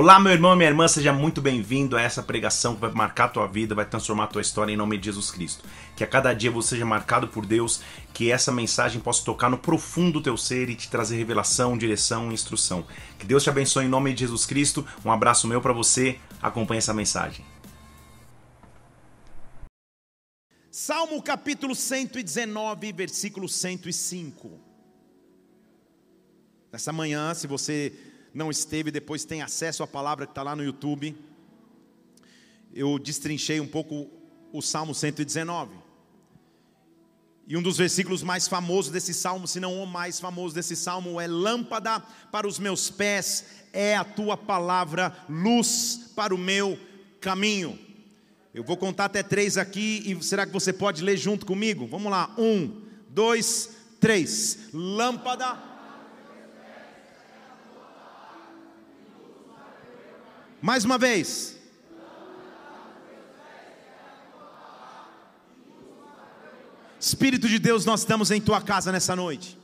Olá, meu irmão e minha irmã, seja muito bem-vindo a essa pregação que vai marcar a tua vida, vai transformar a tua história em nome de Jesus Cristo. Que a cada dia você seja marcado por Deus, que essa mensagem possa tocar no profundo do teu ser e te trazer revelação, direção e instrução. Que Deus te abençoe em nome de Jesus Cristo. Um abraço meu para você. Acompanhe essa mensagem. Salmo capítulo 119, versículo 105. Nessa manhã, se você não esteve, depois tem acesso à palavra que está lá no YouTube. Eu destrinchei um pouco o Salmo 119. E um dos versículos mais famosos desse salmo, se não o mais famoso desse salmo, é: Lâmpada para os meus pés é a tua palavra, luz para o meu caminho. Eu vou contar até três aqui e será que você pode ler junto comigo? Vamos lá: um, dois, três. Lâmpada Mais uma vez. Espírito de Deus, nós estamos em tua casa nessa noite.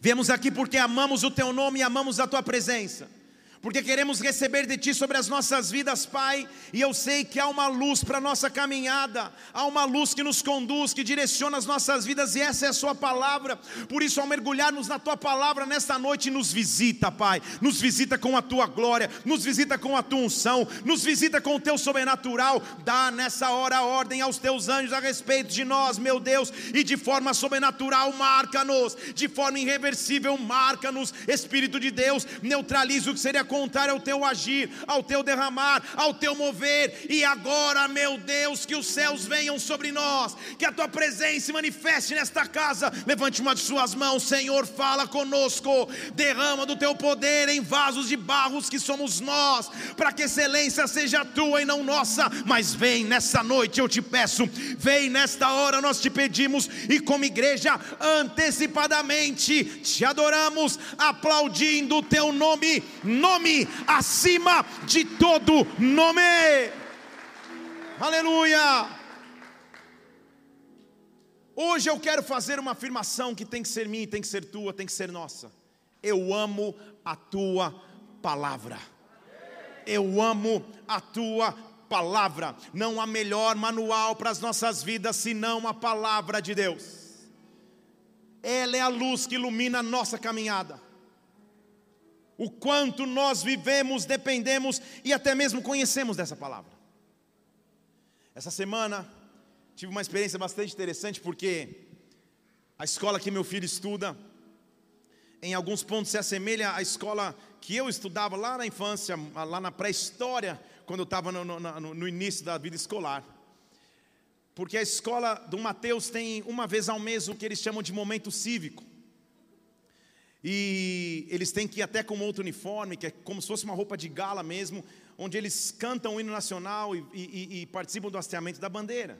Viemos aqui porque amamos o teu nome e amamos a tua presença porque queremos receber de Ti sobre as nossas vidas, Pai, e eu sei que há uma luz para a nossa caminhada, há uma luz que nos conduz, que direciona as nossas vidas, e essa é a Sua palavra. Por isso, ao mergulharmos na Tua palavra nesta noite, nos visita, Pai, nos visita com a Tua glória, nos visita com a Tua unção, nos visita com o Teu sobrenatural. Dá nessa hora ordem aos Teus anjos a respeito de nós, meu Deus, e de forma sobrenatural, marca-nos, de forma irreversível, marca-nos, Espírito de Deus, neutraliza o que seria contrário ao teu agir, ao teu derramar, ao teu mover. E agora, meu Deus, que os céus venham sobre nós, que a tua presença se manifeste nesta casa. Levante uma de suas mãos, Senhor, fala conosco, derrama do teu poder em vasos de barros que somos nós, para que excelência seja tua e não nossa. Mas vem nessa noite, eu te peço, vem nesta hora, nós te pedimos, e como igreja, antecipadamente te adoramos, aplaudindo o teu nome, nome nome acima de todo nome. Aleluia! Hoje eu quero fazer uma afirmação que tem que ser minha, tem que ser tua, tem que ser nossa. Eu amo a tua palavra. Eu amo a tua palavra. Não há melhor manual para as nossas vidas senão a palavra de Deus. Ela é a luz que ilumina a nossa caminhada o quanto nós vivemos, dependemos e até mesmo conhecemos dessa palavra. Essa semana tive uma experiência bastante interessante porque a escola que meu filho estuda, em alguns pontos se assemelha à escola que eu estudava lá na infância, lá na pré-história, quando eu estava no, no, no, início da vida escolar. Porque a escola do Mateus tem uma vez ao mês o que eles chamam de momento cívico. E eles têm que ir até com outro uniforme, que é como se fosse uma roupa de gala mesmo, onde eles cantam o hino nacional e, e, e participam do hasteamento da bandeira.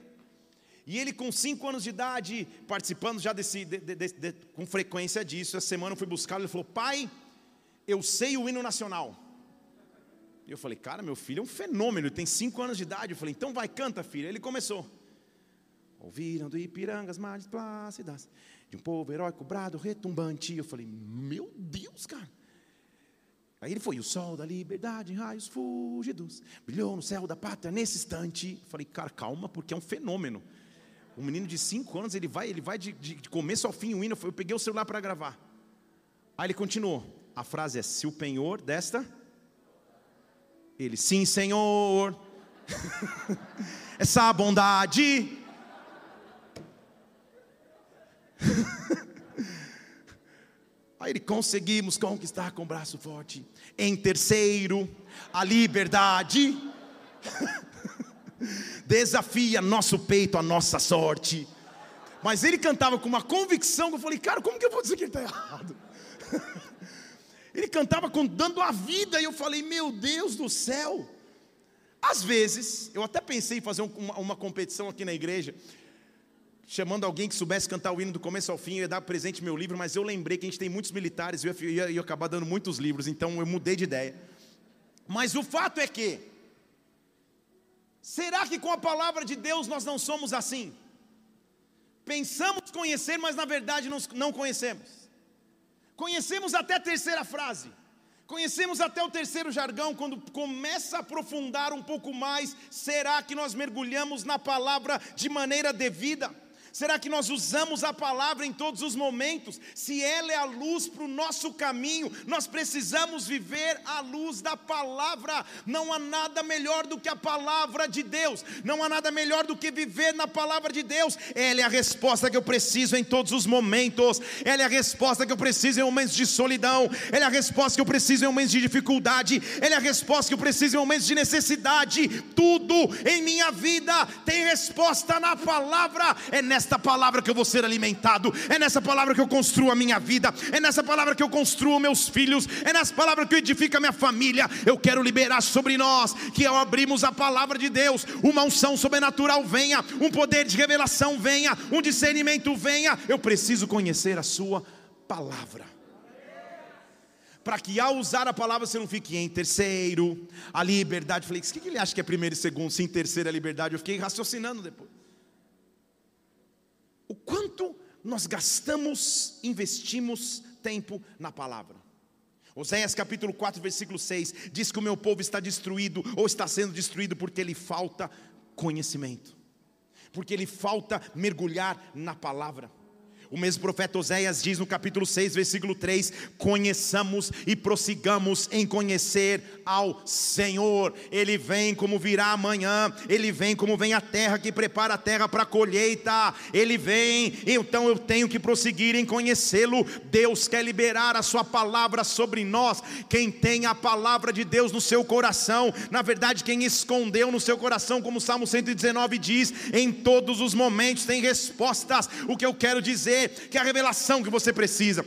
E ele, com cinco anos de idade, participando já desse, de, de, de, com frequência disso, essa semana eu fui buscar, ele falou: Pai, eu sei o hino nacional. E eu falei: Cara, meu filho é um fenômeno, ele tem cinco anos de idade. Eu falei: Então vai, canta, filho. Ele começou. Ouviram do Ipirangas, mares plácidas, de um povo heróico, brado, retumbante. Eu falei, meu Deus, cara. Aí ele foi, o sol da liberdade em raios fugidos, brilhou no céu da pátria nesse instante. Eu falei, cara, calma, porque é um fenômeno. Um menino de 5 anos, ele vai, ele vai de, de, de começo ao fim o hino. Eu peguei o celular para gravar. Aí ele continuou. A frase é: se o penhor desta. Ele, sim, Senhor. Essa bondade Aí ele conseguimos conquistar com o braço forte. Em terceiro, a liberdade desafia nosso peito, a nossa sorte. Mas ele cantava com uma convicção que eu falei, cara, como que eu vou dizer que ele está errado? ele cantava com, dando a vida, e eu falei, meu Deus do céu. Às vezes, eu até pensei em fazer uma, uma competição aqui na igreja chamando alguém que soubesse cantar o hino do começo ao fim, eu ia dar presente meu livro, mas eu lembrei que a gente tem muitos militares eu ia, ia acabar dando muitos livros, então eu mudei de ideia. Mas o fato é que, será que com a palavra de Deus nós não somos assim? Pensamos conhecer, mas na verdade não conhecemos. Conhecemos até a terceira frase. Conhecemos até o terceiro jargão, quando começa a aprofundar um pouco mais, será que nós mergulhamos na palavra de maneira devida? Será que nós usamos a palavra em todos os momentos? Se ela é a luz para o nosso caminho, nós precisamos viver à luz da palavra. Não há nada melhor do que a palavra de Deus, não há nada melhor do que viver na palavra de Deus. Ela é a resposta que eu preciso em todos os momentos, ela é a resposta que eu preciso em momentos de solidão, ela é a resposta que eu preciso em momentos de dificuldade, ela é a resposta que eu preciso em momentos de necessidade. Tudo em minha vida tem resposta na palavra, é nessa nesta palavra que eu vou ser alimentado, é nessa palavra que eu construo a minha vida, é nessa palavra que eu construo meus filhos, é nessa palavra que eu edifico a minha família. Eu quero liberar sobre nós que ao abrirmos a palavra de Deus, uma unção sobrenatural venha, um poder de revelação venha, um discernimento venha. Eu preciso conhecer a Sua palavra para que ao usar a palavra você não fique em terceiro, a liberdade. Falei, o que ele acha que é primeiro e segundo? Se em terceiro é liberdade, eu fiquei raciocinando depois o quanto nós gastamos, investimos tempo na palavra. Oséias capítulo 4, versículo 6 diz que o meu povo está destruído ou está sendo destruído porque lhe falta conhecimento, porque lhe falta mergulhar na palavra. O mesmo profeta Oséias diz no capítulo 6, versículo 3: Conheçamos e prossigamos em conhecer ao Senhor. Ele vem como virá amanhã, ele vem como vem a terra que prepara a terra para a colheita. Ele vem, então eu tenho que prosseguir em conhecê-lo. Deus quer liberar a sua palavra sobre nós. Quem tem a palavra de Deus no seu coração, na verdade, quem escondeu no seu coração, como o Salmo 119 diz, em todos os momentos tem respostas. O que eu quero dizer que é a revelação que você precisa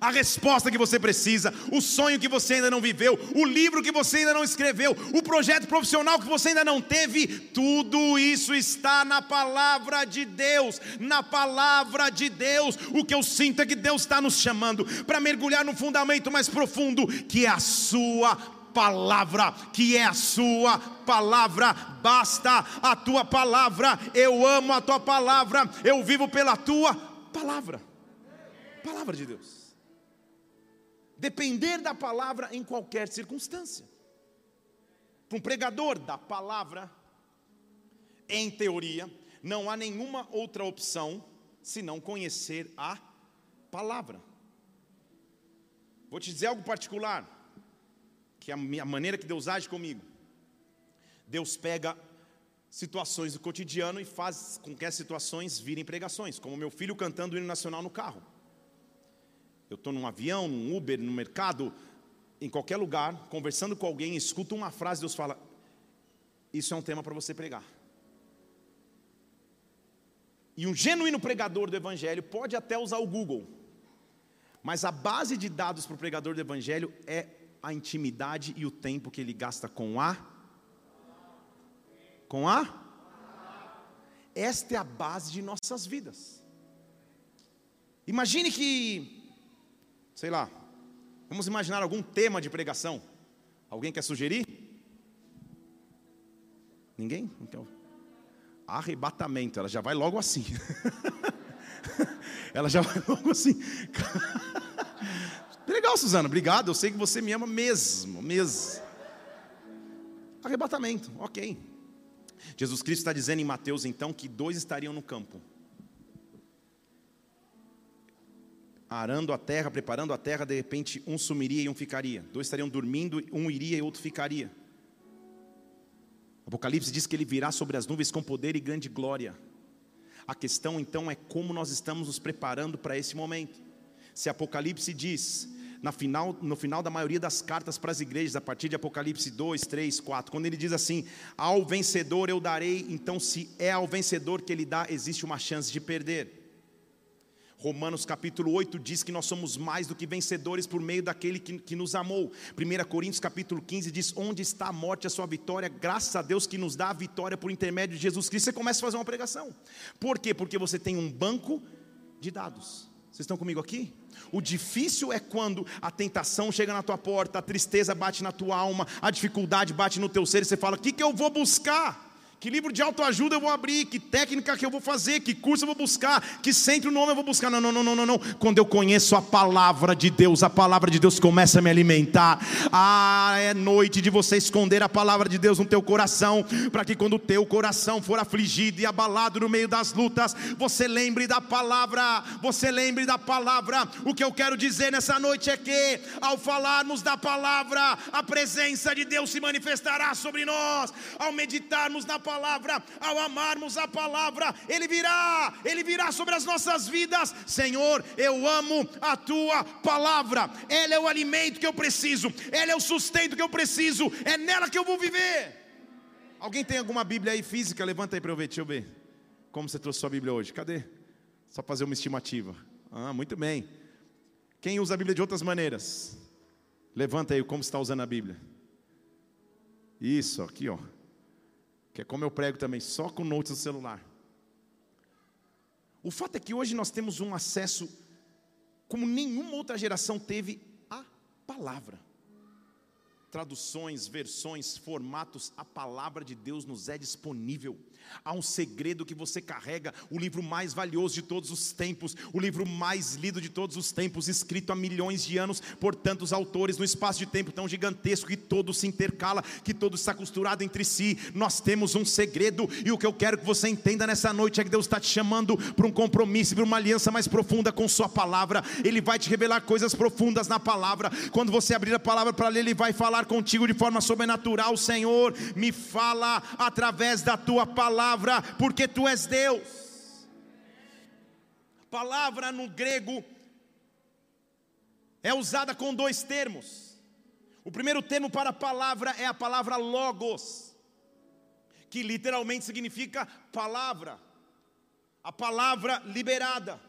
a resposta que você precisa, o sonho que você ainda não viveu, o livro que você ainda não escreveu, o projeto profissional que você ainda não teve, tudo isso está na palavra de Deus, na palavra de Deus. O que eu sinto é que Deus está nos chamando para mergulhar no fundamento mais profundo, que é a Sua palavra, que é a Sua palavra, basta a Tua palavra. Eu amo a Tua palavra, eu vivo pela Tua palavra. Palavra de Deus. Depender da palavra em qualquer circunstância. Para um pregador da palavra, em teoria, não há nenhuma outra opção senão conhecer a palavra. Vou te dizer algo particular, que é a maneira que Deus age comigo. Deus pega situações do cotidiano e faz com que as situações virem pregações, como meu filho cantando o hino nacional no carro. Eu estou num avião, num Uber, no mercado, em qualquer lugar, conversando com alguém, escuto uma frase, Deus fala: Isso é um tema para você pregar. E um genuíno pregador do Evangelho pode até usar o Google, mas a base de dados para o pregador do Evangelho é a intimidade e o tempo que ele gasta com a com a? Esta é a base de nossas vidas. Imagine que, sei lá, vamos imaginar algum tema de pregação. Alguém quer sugerir? Ninguém? Então, arrebatamento, ela já vai logo assim. ela já vai logo assim. Legal, Suzana, obrigado. Eu sei que você me ama mesmo, mesmo. Arrebatamento, ok. Jesus Cristo está dizendo em Mateus então que dois estariam no campo, arando a terra, preparando a terra, de repente um sumiria e um ficaria. Dois estariam dormindo, um iria e outro ficaria. Apocalipse diz que ele virá sobre as nuvens com poder e grande glória. A questão então é como nós estamos nos preparando para esse momento. Se Apocalipse diz na final, no final da maioria das cartas para as igrejas, a partir de Apocalipse 2, 3, 4, quando ele diz assim: Ao vencedor eu darei, então, se é ao vencedor que ele dá, existe uma chance de perder. Romanos capítulo 8 diz que nós somos mais do que vencedores por meio daquele que, que nos amou. 1 Coríntios capítulo 15 diz: Onde está a morte, a sua vitória? Graças a Deus que nos dá a vitória por intermédio de Jesus Cristo. Você começa a fazer uma pregação. Por quê? Porque você tem um banco de dados. Vocês estão comigo aqui? O difícil é quando a tentação chega na tua porta, a tristeza bate na tua alma, a dificuldade bate no teu ser e você fala: O que, que eu vou buscar? Que livro de autoajuda eu vou abrir? Que técnica que eu vou fazer? Que curso eu vou buscar? Que centro nome eu vou buscar? Não, não, não, não, não, não. Quando eu conheço a palavra de Deus, a palavra de Deus começa a me alimentar. Ah, é noite de você esconder a palavra de Deus no teu coração, para que quando o teu coração for afligido e abalado no meio das lutas, você lembre da palavra. Você lembre da palavra. O que eu quero dizer nessa noite é que, ao falarmos da palavra, a presença de Deus se manifestará sobre nós. Ao meditarmos na palavra, ao amarmos a palavra, Ele virá, Ele virá sobre as nossas vidas. Senhor, eu amo a tua palavra, ela é o alimento que eu preciso, ela é o sustento que eu preciso, é nela que eu vou viver. Alguém tem alguma Bíblia aí física? Levanta aí para eu ver, deixa eu ver. Como você trouxe sua Bíblia hoje? Cadê? Só fazer uma estimativa. Ah, muito bem. Quem usa a Bíblia de outras maneiras? Levanta aí como está usando a Bíblia. Isso, aqui ó que é como eu prego também, só com notes no celular. O fato é que hoje nós temos um acesso como nenhuma outra geração teve à palavra. Traduções, versões, formatos, a palavra de Deus nos é disponível. Há um segredo que você carrega, o livro mais valioso de todos os tempos, o livro mais lido de todos os tempos, escrito há milhões de anos por tantos autores, no espaço de tempo tão gigantesco que todo se intercala, que todo está costurado entre si. Nós temos um segredo, e o que eu quero que você entenda nessa noite é que Deus está te chamando para um compromisso, para uma aliança mais profunda com Sua palavra. Ele vai te revelar coisas profundas na palavra. Quando você abrir a palavra para ler, Ele vai falar contigo de forma sobrenatural. Senhor, me fala através da tua palavra palavra, porque tu és Deus. Palavra no grego é usada com dois termos. O primeiro termo para palavra é a palavra logos, que literalmente significa palavra, a palavra liberada,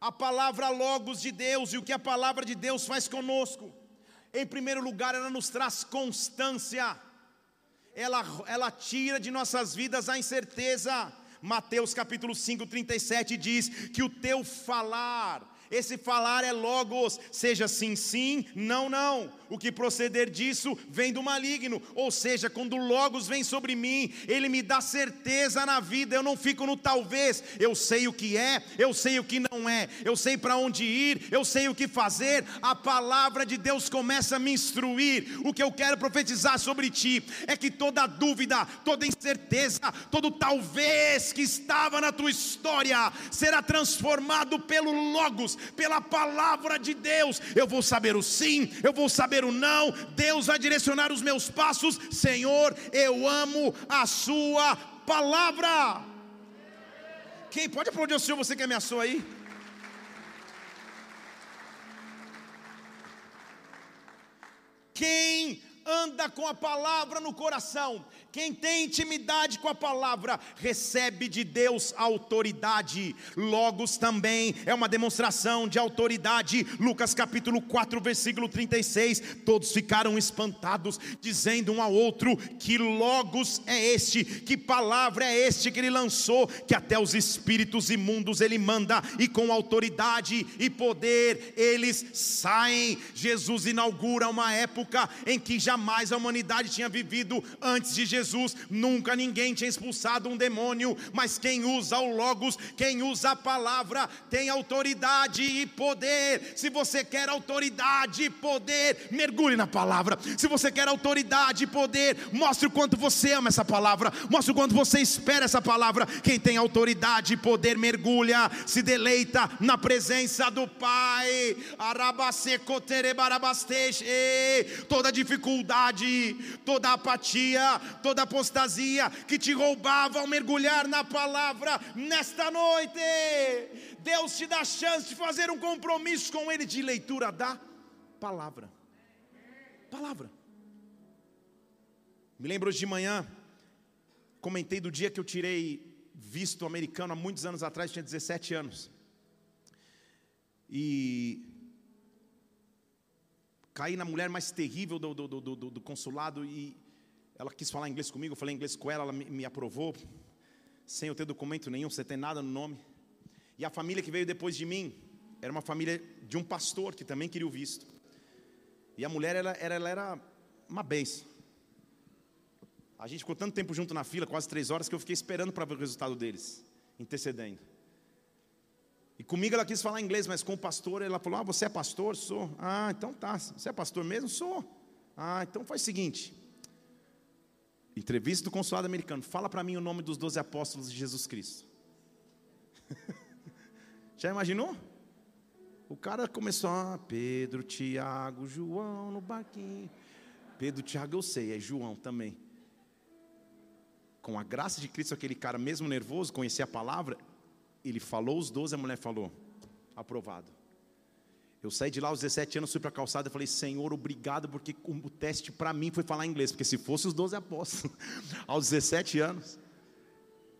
a palavra logos de Deus, e o que a palavra de Deus faz conosco. Em primeiro lugar, ela nos traz constância ela, ela tira de nossas vidas a incerteza. Mateus capítulo 5, 37 diz que o teu falar, esse falar é logos, seja sim, sim, não, não o que proceder disso vem do maligno. Ou seja, quando o Logos vem sobre mim, ele me dá certeza na vida. Eu não fico no talvez. Eu sei o que é, eu sei o que não é, eu sei para onde ir, eu sei o que fazer. A palavra de Deus começa a me instruir. O que eu quero profetizar sobre ti é que toda dúvida, toda incerteza, todo talvez que estava na tua história será transformado pelo Logos, pela palavra de Deus. Eu vou saber o sim, eu vou saber o não, Deus vai direcionar os meus passos. Senhor, eu amo a Sua palavra. Quem pode aplaudir o Senhor, você que ameaçou aí? Quem anda com a palavra no coração, quem tem intimidade com a palavra, recebe de Deus autoridade. Logos também é uma demonstração de autoridade. Lucas capítulo 4, versículo 36. Todos ficaram espantados, dizendo um ao outro: Que Logos é este? Que palavra é este que ele lançou? Que até os espíritos imundos ele manda, e com autoridade e poder eles saem. Jesus inaugura uma época em que jamais a humanidade tinha vivido antes de Jesus nunca ninguém tinha expulsado um demônio, mas quem usa o Logos, quem usa a palavra, tem autoridade e poder. Se você quer autoridade e poder, mergulhe na palavra. Se você quer autoridade e poder, mostre o quanto você ama essa palavra, mostre o quanto você espera essa palavra. Quem tem autoridade e poder, mergulha, se deleita na presença do Pai. Toda dificuldade, toda apatia, toda apostasia que te roubava ao mergulhar na palavra nesta noite. Deus te dá a chance de fazer um compromisso com Ele de leitura da palavra. Palavra. Me lembro hoje de manhã, comentei do dia que eu tirei visto americano há muitos anos atrás, tinha 17 anos. E caí na mulher mais terrível do, do, do, do consulado e ela quis falar inglês comigo, eu falei inglês com ela, ela me, me aprovou, sem eu ter documento nenhum, sem ter nada no nome. E a família que veio depois de mim era uma família de um pastor que também queria o visto. E a mulher, ela, ela, ela era uma benção. A gente ficou tanto tempo junto na fila, quase três horas, que eu fiquei esperando para ver o resultado deles, intercedendo. E comigo ela quis falar inglês, mas com o pastor ela falou: Ah, você é pastor? Sou. Ah, então tá. Você é pastor mesmo? Sou. Ah, então faz o seguinte. Entrevista do consulado americano. Fala para mim o nome dos doze apóstolos de Jesus Cristo. Já imaginou? O cara começou, ah, Pedro, Tiago, João no barquinho. Pedro, Tiago eu sei, é João também. Com a graça de Cristo, aquele cara mesmo nervoso, conhecia a palavra, ele falou os 12, a mulher falou, aprovado. Eu saí de lá aos 17 anos, fui para a calçada e falei, Senhor, obrigado, porque o teste para mim foi falar inglês, porque se fosse os 12 apóstolos, aos 17 anos,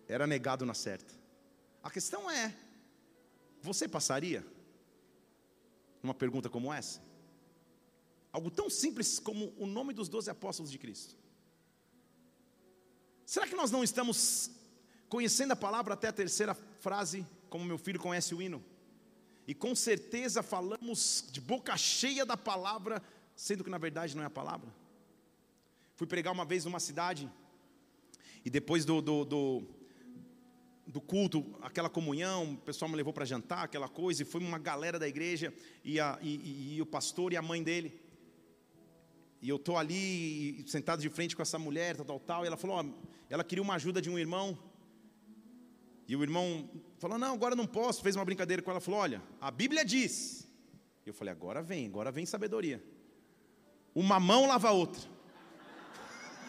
era negado na certa. A questão é, você passaria? Numa pergunta como essa? Algo tão simples como o nome dos 12 apóstolos de Cristo. Será que nós não estamos conhecendo a palavra até a terceira frase, como meu filho conhece o hino? E com certeza falamos de boca cheia da palavra, sendo que na verdade não é a palavra. Fui pregar uma vez numa cidade, e depois do, do, do, do culto, aquela comunhão, o pessoal me levou para jantar, aquela coisa, e foi uma galera da igreja, e, a, e, e, o pastor e a mãe dele. E eu estou ali, sentado de frente com essa mulher, tal, tal, tal, e ela falou, ó, ela queria uma ajuda de um irmão, e o irmão falou: Não, agora não posso. Fez uma brincadeira com ela. Falou: Olha, a Bíblia diz. Eu falei: Agora vem, agora vem sabedoria. Uma mão lava a outra.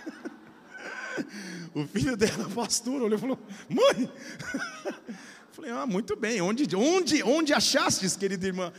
o filho dela, pastor, olhou e falou: Mãe. falei: Ah, muito bem. Onde, onde, onde achastes, querida irmã?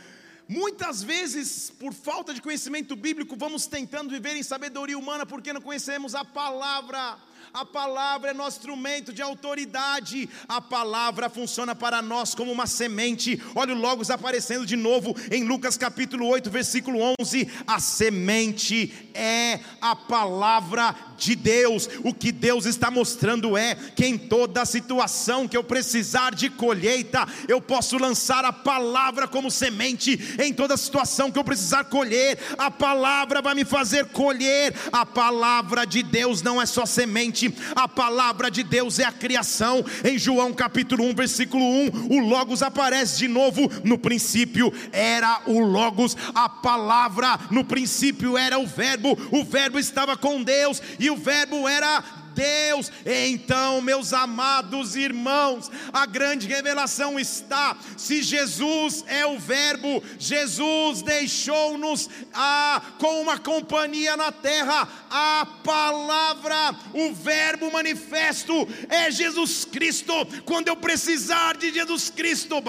Muitas vezes, por falta de conhecimento bíblico, vamos tentando viver em sabedoria humana porque não conhecemos a palavra. A palavra é nosso instrumento de autoridade. A palavra funciona para nós como uma semente. Olha o Logos aparecendo de novo em Lucas capítulo 8, versículo 11. A semente é a palavra de Deus. O que Deus está mostrando é que em toda situação que eu precisar de colheita, eu posso lançar a palavra como semente. Em toda situação que eu precisar colher, a palavra vai me fazer colher. A palavra de Deus não é só semente a palavra de Deus é a criação. Em João capítulo 1, versículo 1, o Logos aparece de novo. No princípio era o Logos, a palavra, no princípio era o Verbo, o Verbo estava com Deus e o Verbo era Deus. Então, meus amados irmãos, a grande revelação está: se Jesus é o Verbo, Jesus deixou-nos ah, com uma companhia na terra, a palavra, o Verbo manifesto é Jesus Cristo. Quando eu precisar de Jesus Cristo,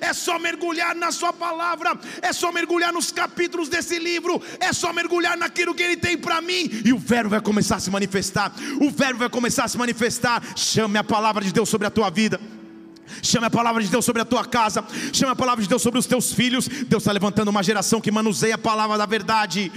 é só mergulhar na Sua palavra, é só mergulhar nos capítulos desse livro, é só mergulhar naquilo que Ele tem para mim, e o Verbo vai começar começar a se manifestar, o Verbo vai começar a se manifestar. Chame a palavra de Deus sobre a tua vida. Chame a palavra de Deus sobre a tua casa. Chame a palavra de Deus sobre os teus filhos. Deus está levantando uma geração que manuseia a palavra da verdade.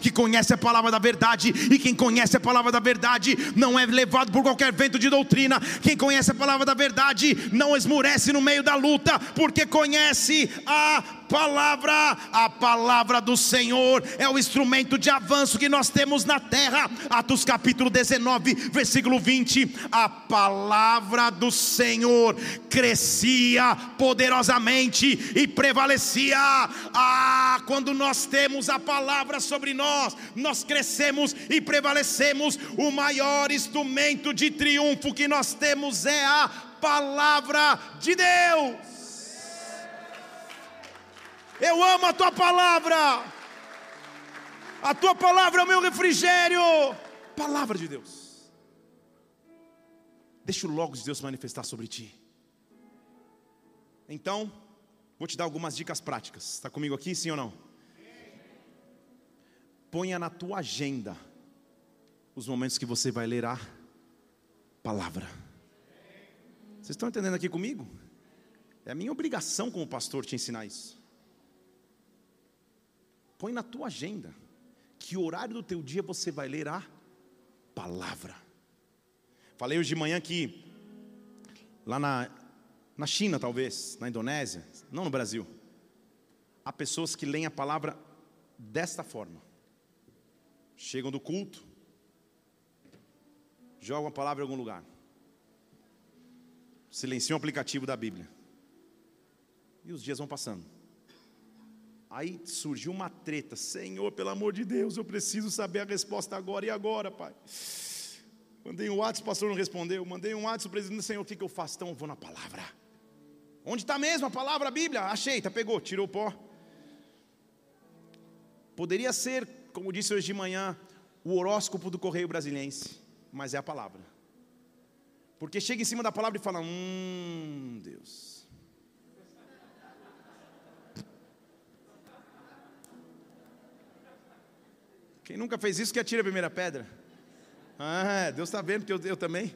Que conhece a palavra da verdade. E quem conhece a palavra da verdade não é levado por qualquer vento de doutrina. Quem conhece a palavra da verdade não esmurece no meio da luta, porque conhece a palavra, a palavra do Senhor é o instrumento de avanço que nós temos na terra. Atos capítulo 19, versículo 20. A palavra do Senhor crescia poderosamente e prevalecia. Ah, quando nós temos a palavra sobre nós, nós crescemos e prevalecemos. O maior instrumento de triunfo que nós temos é a palavra de Deus. Eu amo a tua palavra. A tua palavra é o meu refrigério. Palavra de Deus. Deixa o logo de Deus manifestar sobre ti. Então, vou te dar algumas dicas práticas. Está comigo aqui, sim ou não? Ponha na tua agenda os momentos que você vai ler a palavra. Vocês estão entendendo aqui comigo? É a minha obrigação como pastor te ensinar isso. Põe na tua agenda que horário do teu dia você vai ler a palavra. Falei hoje de manhã que lá na, na China, talvez, na Indonésia, não no Brasil, há pessoas que leem a palavra desta forma. chegam do culto, jogam a palavra em algum lugar, silenciam o aplicativo da Bíblia, e os dias vão passando. Aí surgiu uma treta, Senhor, pelo amor de Deus, eu preciso saber a resposta agora e agora, Pai. Mandei um WhatsApp, o pastor não respondeu. Mandei um WhatsApp, o presidente, Senhor, o que, eu faço? Então eu vou na palavra. Onde está mesmo a palavra, a Bíblia? Achei, tá, pegou, tirou o pó. Poderia ser, como disse hoje de manhã, o horóscopo do Correio Brasiliense, mas é a palavra. Porque chega em cima da palavra e fala: Hum, Deus. Quem nunca fez isso que atira a primeira pedra. Ah, Deus está vendo que eu, eu, também.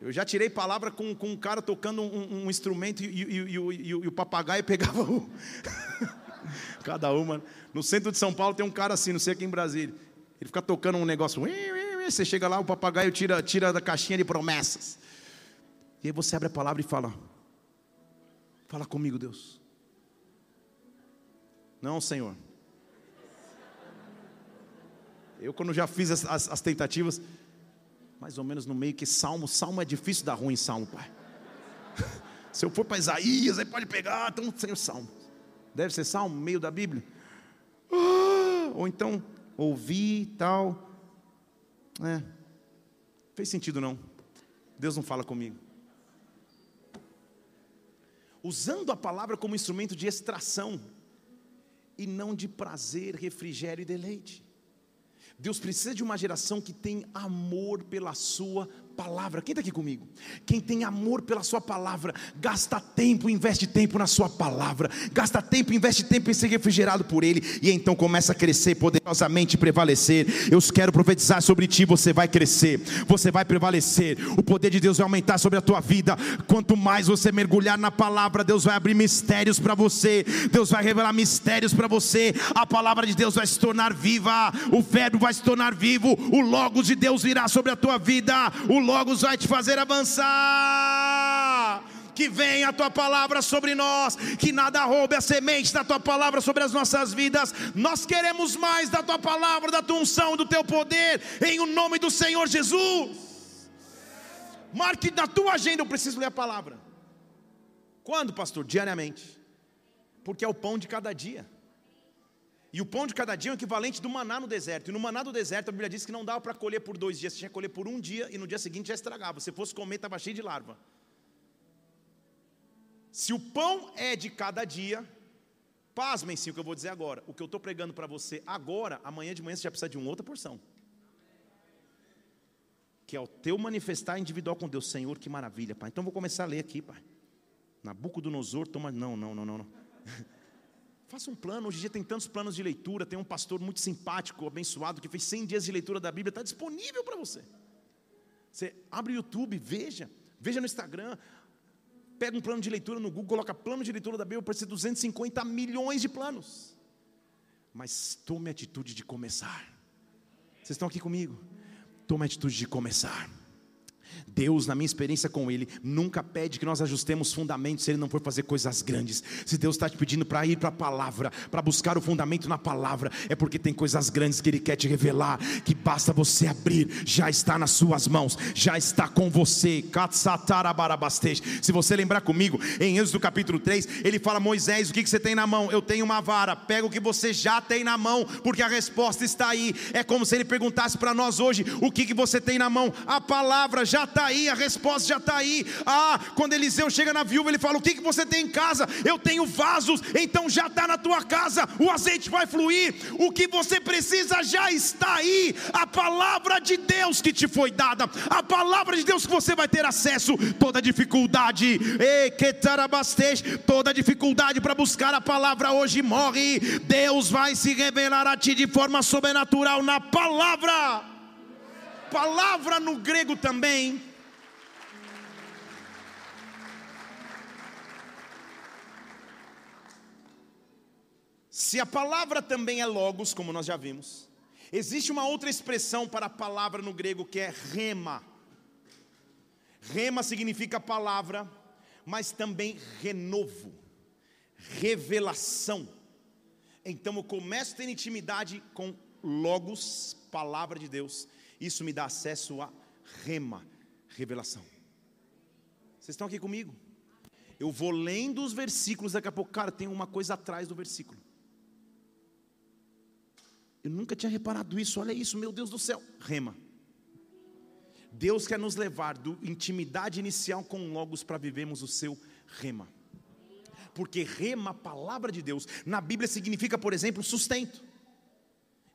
Eu já tirei palavra com, com um cara tocando um, um instrumento e, e, e, e, o papagaio pegava o. Cada uma. No centro de São Paulo tem um cara assim, não sei aqui em Brasília. Ele fica tocando um negócio. Você chega lá, o papagaio tira, tira da caixinha de promessas. E aí você abre a palavra e fala: Fala comigo, Deus. Não, Senhor. Eu, quando já fiz as, as, as, tentativas, mais ou menos no meio que salmo, salmo é difícil dar ruim salmo, pai. Se eu for para Isaías, aí pode pegar, então, Senhor, salmo. Deve ser salmo, meio da Bíblia. Ah, ou então, ouvir tal. É, fez sentido não. Deus não fala comigo. Usando a palavra como instrumento de extração e não de prazer, refrigério e deleite. Deus precisa de uma geração que tem amor pela sua palavra. Quem está aqui comigo? Quem tem amor pela sua palavra, gasta tempo, investe tempo na sua palavra, gasta tempo, investe tempo em ser refrigerado por Ele, e então começa a crescer poderosamente e prevalecer. Eu quero profetizar sobre ti: você vai crescer, você vai prevalecer, o poder de Deus vai aumentar sobre a tua vida. Quanto mais você mergulhar na palavra, Deus vai abrir mistérios para você, Deus vai revelar mistérios para você. A palavra de Deus vai se tornar viva, o Verbo vai se tornar vivo, o Logos de Deus virá sobre a tua vida, o Logos vai te fazer avançar. Que venha a tua palavra sobre nós, que nada roube a semente da tua palavra sobre as nossas vidas. Nós queremos mais da tua palavra, da tua unção, do teu poder, em o nome do Senhor Jesus. Marque na tua agenda, eu preciso ler a palavra. Quando, pastor? Diariamente. Porque é o pão de cada dia. E o pão de cada dia é o equivalente do maná no deserto. E no maná do deserto, a Bíblia diz que não dava para colher por dois dias, você tinha que colher por um dia e no dia seguinte já estragava. Se fosse comer, estava cheio de larva. Se o pão é de cada dia, pasmem sim o que eu vou dizer agora. O que eu estou pregando para você agora, amanhã de manhã você já precisa de uma outra porção. Que é o teu manifestar individual com Deus. Senhor, que maravilha, Pai. Então vou começar a ler aqui, Pai. Nabucodonosor, toma. Não, não, não, não, não. Faça um plano. Hoje em dia tem tantos planos de leitura. Tem um pastor muito simpático, abençoado, que fez 100 dias de leitura da Bíblia. Está disponível para você. Você abre o YouTube, veja. Veja no Instagram. Pega um plano de leitura no Google, coloca plano de leitura da Bíblia, para ser 250 milhões de planos. Mas tome a atitude de começar. Vocês estão aqui comigo? Tome a atitude de começar. Deus, na minha experiência com Ele, nunca pede que nós ajustemos fundamentos se Ele não for fazer coisas grandes. Se Deus está te pedindo para ir para a palavra, para buscar o fundamento na palavra, é porque tem coisas grandes que Ele quer te revelar, que basta você abrir, já está nas suas mãos, já está com você. Se você lembrar comigo, em Êxodo capítulo 3, ele fala: Moisés, o que você tem na mão? Eu tenho uma vara, pega o que você já tem na mão, porque a resposta está aí. É como se ele perguntasse para nós hoje: o que você tem na mão? A palavra já está aí, a resposta já está aí. Ah, quando Eliseu chega na viúva, ele fala: O que, que você tem em casa? Eu tenho vasos, então já está na tua casa, o azeite vai fluir. O que você precisa já está aí. A palavra de Deus que te foi dada, a palavra de Deus que você vai ter acesso. Toda dificuldade, toda dificuldade para buscar a palavra hoje morre. Deus vai se revelar a ti de forma sobrenatural na palavra palavra no grego também. Se a palavra também é logos, como nós já vimos, existe uma outra expressão para a palavra no grego que é rema. Rema significa palavra, mas também renovo, revelação. Então eu começo a ter intimidade com Logos, palavra de Deus, isso me dá acesso a rema, revelação. Vocês estão aqui comigo? Eu vou lendo os versículos, daqui a pouco, cara, tem uma coisa atrás do versículo. Eu nunca tinha reparado isso, olha isso, meu Deus do céu. Rema. Deus quer nos levar do intimidade inicial com Logos para vivermos o seu rema. Porque rema, palavra de Deus, na Bíblia significa, por exemplo, sustento.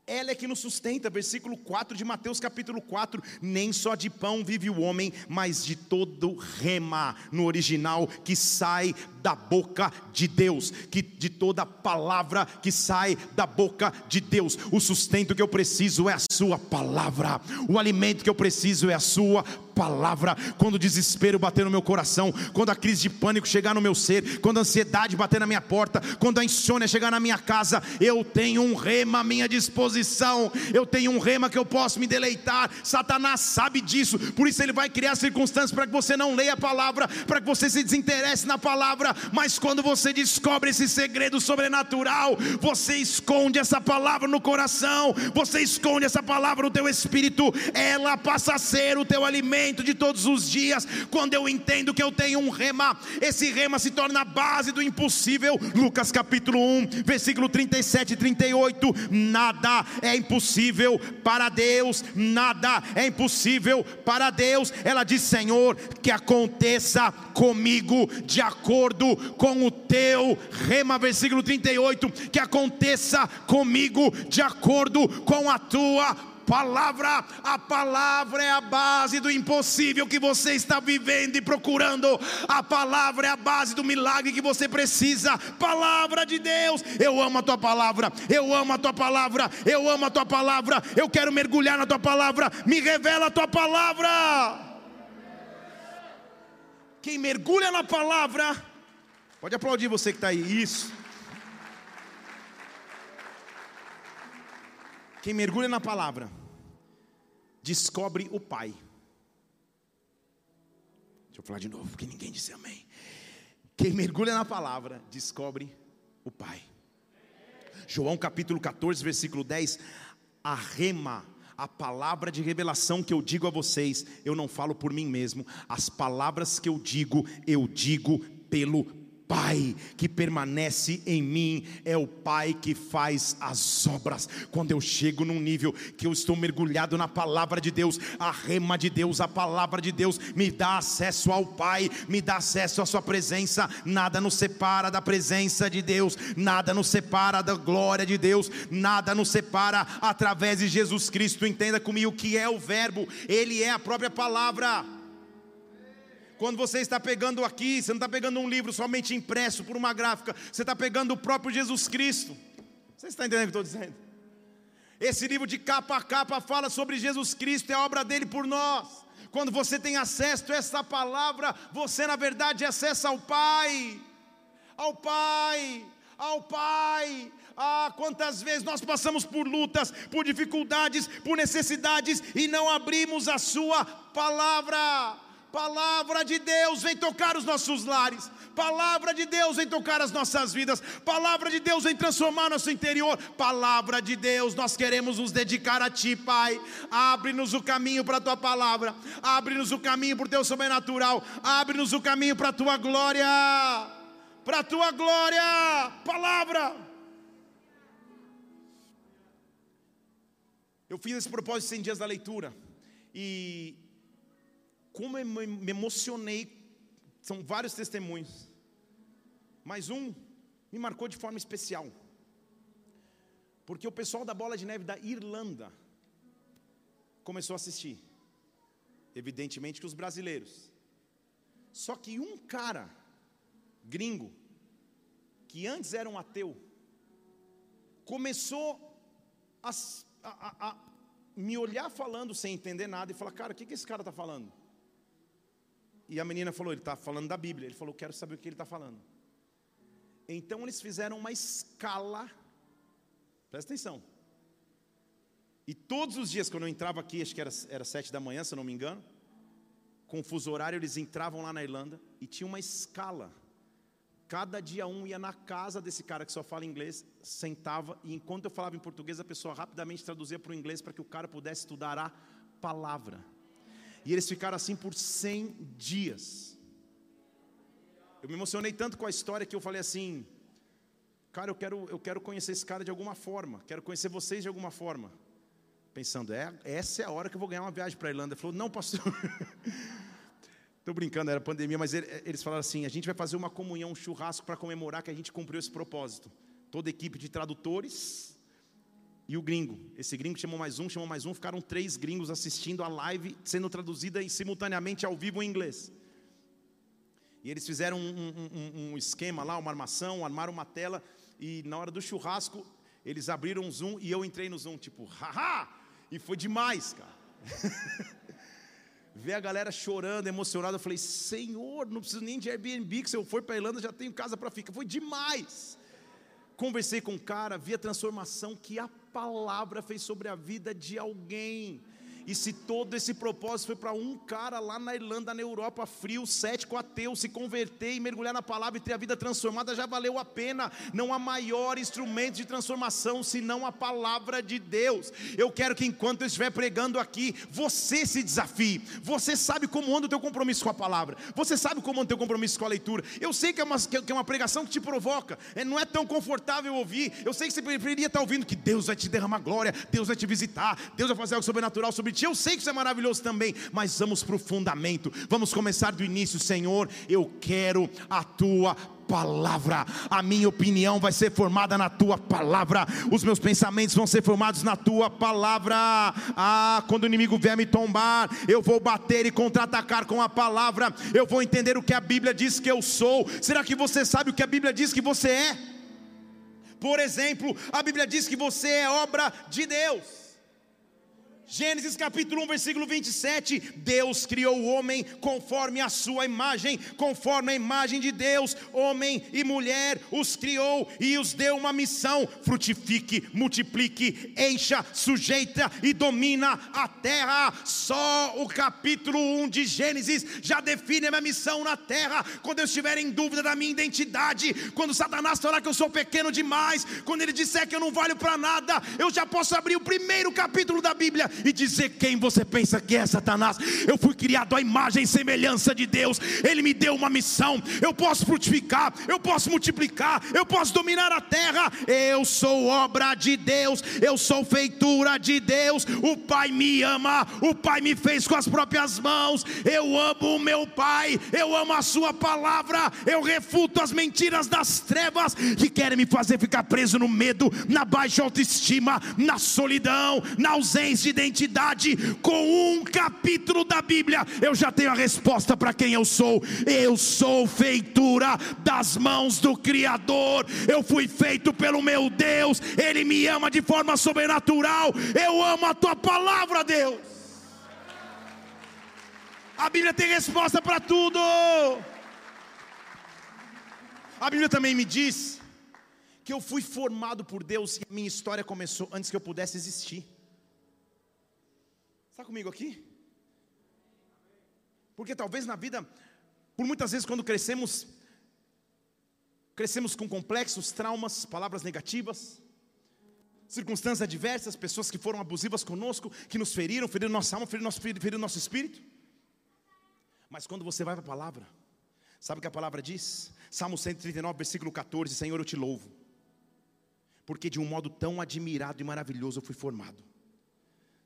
Ela é que nos sustenta, versículo 4 de Mateus capítulo 4. Nem só de pão vive o homem, mas de todo rema, no original, que sai da boca de Deus, que de toda palavra que sai da boca de Deus. O sustento que eu preciso é a sua palavra. O alimento que eu preciso é a sua palavra. Quando o desespero bater no meu coração, quando a crise de pânico chegar no meu ser, quando a ansiedade bater na minha porta, quando a insônia chegar na minha casa, eu tenho um rema à minha disposição. Eu tenho um rema que eu posso me deleitar. Satanás sabe disso, por isso ele vai criar circunstâncias para que você não leia a palavra, para que você se desinteresse na palavra mas quando você descobre esse segredo sobrenatural, você esconde essa palavra no coração, você esconde essa palavra no teu espírito, ela passa a ser o teu alimento de todos os dias. Quando eu entendo que eu tenho um rema, esse rema se torna a base do impossível. Lucas capítulo 1, versículo 37 e 38. Nada é impossível para Deus, nada é impossível para Deus. Ela diz: Senhor, que aconteça comigo de acordo com o teu rema, versículo 38, que aconteça comigo de acordo com a tua palavra, a palavra é a base do impossível que você está vivendo e procurando, a palavra é a base do milagre que você precisa, palavra de Deus. Eu amo a tua palavra, eu amo a tua palavra, eu amo a tua palavra, eu quero mergulhar na tua palavra, me revela a tua palavra. Quem mergulha na palavra, Pode aplaudir você que está aí. Isso. Quem mergulha na palavra, descobre o Pai. Deixa eu falar de novo, porque ninguém disse amém. Quem mergulha na palavra, descobre o Pai. João capítulo 14, versículo 10. A rema, a palavra de revelação que eu digo a vocês, eu não falo por mim mesmo. As palavras que eu digo, eu digo pelo Pai que permanece em mim, é o Pai que faz as obras. Quando eu chego num nível que eu estou mergulhado na palavra de Deus, a rema de Deus, a palavra de Deus me dá acesso ao Pai, me dá acesso à Sua presença. Nada nos separa da presença de Deus, nada nos separa da glória de Deus, nada nos separa através de Jesus Cristo. Entenda comigo que é o Verbo, Ele é a própria palavra. Quando você está pegando aqui, você não está pegando um livro somente impresso por uma gráfica, você está pegando o próprio Jesus Cristo. Você está entendendo o que eu estou dizendo? Esse livro de capa a capa fala sobre Jesus Cristo, é a obra dele por nós. Quando você tem acesso a essa palavra, você na verdade acessa ao Pai, ao Pai, ao Pai. Ah, quantas vezes nós passamos por lutas, por dificuldades, por necessidades e não abrimos a Sua palavra. Palavra de Deus vem tocar os nossos lares. Palavra de Deus vem tocar as nossas vidas. Palavra de Deus vem transformar nosso interior. Palavra de Deus, nós queremos nos dedicar a Ti, Pai. Abre-nos o caminho para a Tua palavra. Abre-nos o caminho para o Teu sobrenatural. Abre-nos o caminho para a Tua glória. Para a Tua glória. Palavra. Eu fiz esse propósito em dias da leitura. E como eu me emocionei, são vários testemunhos, mas um me marcou de forma especial, porque o pessoal da Bola de Neve da Irlanda começou a assistir, evidentemente que os brasileiros, só que um cara gringo, que antes era um ateu, começou a, a, a, me olhar falando sem entender nada e falar: Cara, o que, que esse cara está falando? E a menina falou: ele está falando da Bíblia. Ele falou: quero saber o que ele está falando. Então eles fizeram uma escala. Presta atenção. E todos os dias, quando eu entrava aqui, acho que era, era sete da manhã, se eu não me engano, com o fuso horário, eles entravam lá na Irlanda e tinha uma escala cada dia um ia na casa desse cara que só fala inglês, sentava e enquanto eu falava em português, a pessoa rapidamente traduzia para o inglês para que o cara pudesse estudar a palavra. E eles ficaram assim por 100 dias. Eu me emocionei tanto com a história que eu falei assim: Cara, eu quero, eu quero conhecer esse cara de alguma forma, quero conhecer vocês de alguma forma. Pensando, é, essa é a hora que eu vou ganhar uma viagem para a Irlanda. Ele falou: Não, pastor. Estou brincando, era pandemia, mas eles falaram assim: a gente vai fazer uma comunhão, um churrasco para comemorar que a gente cumpriu esse propósito. Toda a equipe de tradutores e o gringo. Esse gringo chamou mais um, chamou mais um, ficaram três gringos assistindo a live sendo traduzida simultaneamente ao vivo em inglês. E eles fizeram um, um, um, esquema lá, uma armação, armaram uma tela, e na hora do churrasco, eles abriram um Zoom e eu entrei no Zoom, tipo, haha! E foi demais, cara. Ver a galera chorando, emocionada, eu falei, Senhor, não preciso nem de Airbnb, que se eu for para a Irlanda já tenho casa para ficar. Foi demais. Conversei com o cara, vi a transformação que a palavra fez sobre a vida de alguém. E se todo esse propósito foi para um cara lá na Irlanda, na Europa, frio, cético, ateu, se converter e mergulhar na palavra e ter a vida transformada, já valeu a pena. Não há maior instrumento de transformação senão a palavra de Deus. Eu quero que enquanto eu estiver pregando aqui, você se desafie. Você sabe como anda o teu compromisso com a palavra. Você sabe como anda o teu compromisso com a leitura. Eu sei que é uma, que é uma pregação que te provoca. É, não é tão confortável ouvir. Eu sei que você preferiria estar ouvindo que Deus vai te derramar glória, Deus vai te visitar, Deus vai fazer algo sobrenatural sobre ti eu sei que isso é maravilhoso também, mas vamos para o fundamento. Vamos começar do início, Senhor. Eu quero a tua palavra, a minha opinião vai ser formada na tua palavra, os meus pensamentos vão ser formados na tua palavra. Ah, quando o inimigo vier me tombar, eu vou bater e contra-atacar com a palavra, eu vou entender o que a Bíblia diz que eu sou. Será que você sabe o que a Bíblia diz que você é? Por exemplo, a Bíblia diz que você é obra de Deus. Gênesis capítulo 1, versículo 27. Deus criou o homem conforme a sua imagem, conforme a imagem de Deus, homem e mulher os criou e os deu uma missão: frutifique, multiplique, encha, sujeita e domina a terra. Só o capítulo 1 de Gênesis já define a minha missão na terra. Quando eu estiver em dúvida da minha identidade, quando Satanás falar que eu sou pequeno demais, quando ele disser que eu não valho para nada, eu já posso abrir o primeiro capítulo da Bíblia e dizer quem você pensa que é Satanás. Eu fui criado à imagem e semelhança de Deus. Ele me deu uma missão. Eu posso frutificar, eu posso multiplicar, eu posso dominar a terra. Eu sou obra de Deus, eu sou feitura de Deus. O Pai me ama, o Pai me fez com as próprias mãos. Eu amo o meu Pai, eu amo a Sua palavra. Eu refuto as mentiras das trevas que querem me fazer ficar preso no medo, na baixa autoestima, na solidão, na ausência de identidade, com um capítulo da Bíblia, eu já tenho a resposta para quem eu sou. Eu sou feitura das mãos do Criador, eu fui feito pelo meu Deus, Ele me ama de forma sobrenatural. Eu amo a tua palavra, Deus. A Bíblia tem resposta para tudo. A Bíblia também me diz que eu fui formado por Deus e a minha história começou antes que eu pudesse existir. Está comigo aqui? Porque talvez na vida, por muitas vezes quando crescemos, crescemos com complexos, traumas, palavras negativas, circunstâncias adversas, pessoas que foram abusivas conosco, que nos feriram, feriram nossa alma, feriram nosso, feriram nosso espírito. Mas quando você vai para a palavra, sabe o que a palavra diz? Salmo 139, versículo 14: Senhor, eu te louvo, porque de um modo tão admirado e maravilhoso eu fui formado.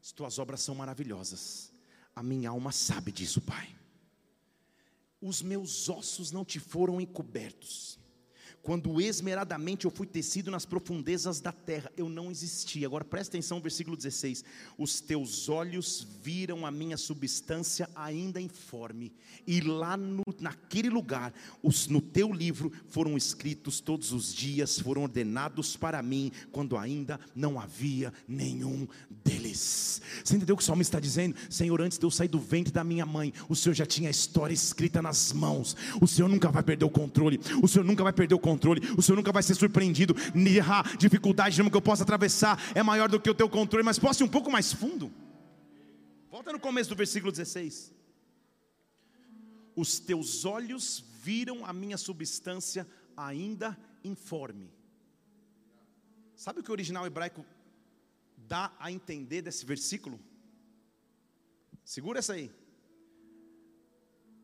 As tuas obras são maravilhosas. A minha alma sabe disso, Pai. Os meus ossos não te foram encobertos quando esmeradamente eu fui tecido nas profundezas da terra, eu não existi. Agora presta atenção versículo 16: Os teus olhos viram a minha substância ainda informe, e lá no, naquele lugar, os, no teu livro foram escritos todos os dias, foram ordenados para mim, quando ainda não havia nenhum deles. Você entendeu o que o salmo está dizendo? Senhor, antes de eu sair do ventre da minha mãe, o Senhor já tinha a história escrita nas mãos, o Senhor nunca vai perder o controle, o Senhor nunca vai perder o controle controle, o Senhor nunca vai ser surpreendido. A dificuldade que eu possa atravessar é maior do que o teu controle, mas posso ir um pouco mais fundo. Volta no começo do versículo 16. Os teus olhos viram a minha substância ainda informe. Sabe o que o original hebraico dá a entender desse versículo? Segura essa aí.